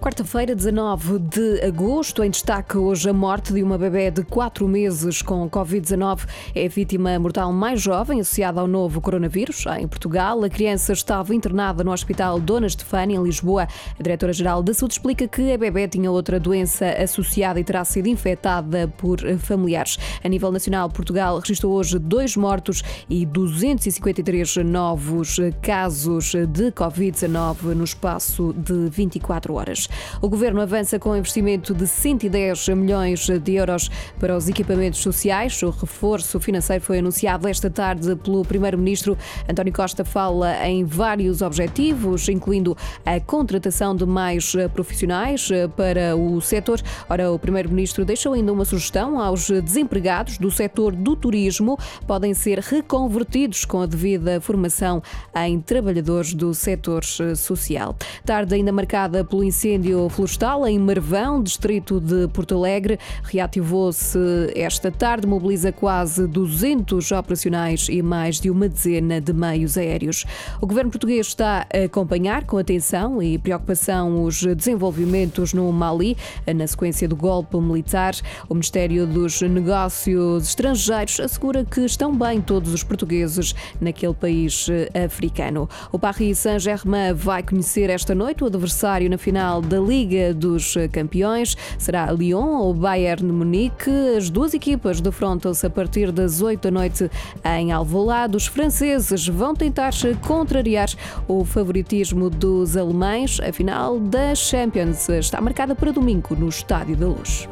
Quarta-feira, 19 de agosto, em destaque hoje a morte de uma bebê de 4 meses com Covid-19. É a vítima mortal mais jovem associada ao novo coronavírus. Em Portugal, a criança estava internada no Hospital Dona Estefânia, em Lisboa. A diretora-geral da Saúde explica que a bebê tinha outra doença associada e terá sido infectada por familiares. A nível nacional, Portugal registrou hoje dois mortos e 253 novos casos de Covid-19 no espaço de 24 horas. O governo avança com um investimento de 110 milhões de euros para os equipamentos sociais. O reforço financeiro foi anunciado esta tarde pelo primeiro-ministro. António Costa fala em vários objetivos, incluindo a contratação de mais profissionais para o setor. Ora, o primeiro-ministro deixou ainda uma sugestão aos desempregados do setor do turismo podem ser reconvertidos com a devida formação em trabalhadores do setor social. Tarde ainda marcada pelo incêndio incêndio florestal em Marvão, distrito de Porto Alegre. Reativou-se esta tarde, mobiliza quase 200 operacionais e mais de uma dezena de meios aéreos. O governo português está a acompanhar com atenção e preocupação os desenvolvimentos no Mali, na sequência do golpe militar. O Ministério dos Negócios Estrangeiros assegura que estão bem todos os portugueses naquele país africano. O Paris Saint-Germain vai conhecer esta noite o adversário na final da Liga dos Campeões. Será Lyon ou Bayern Munique. As duas equipas defrontam-se a partir das 8 da noite em Alvalade. Os franceses vão tentar contrariar o favoritismo dos alemães. A final da Champions está marcada para domingo no Estádio da Luz.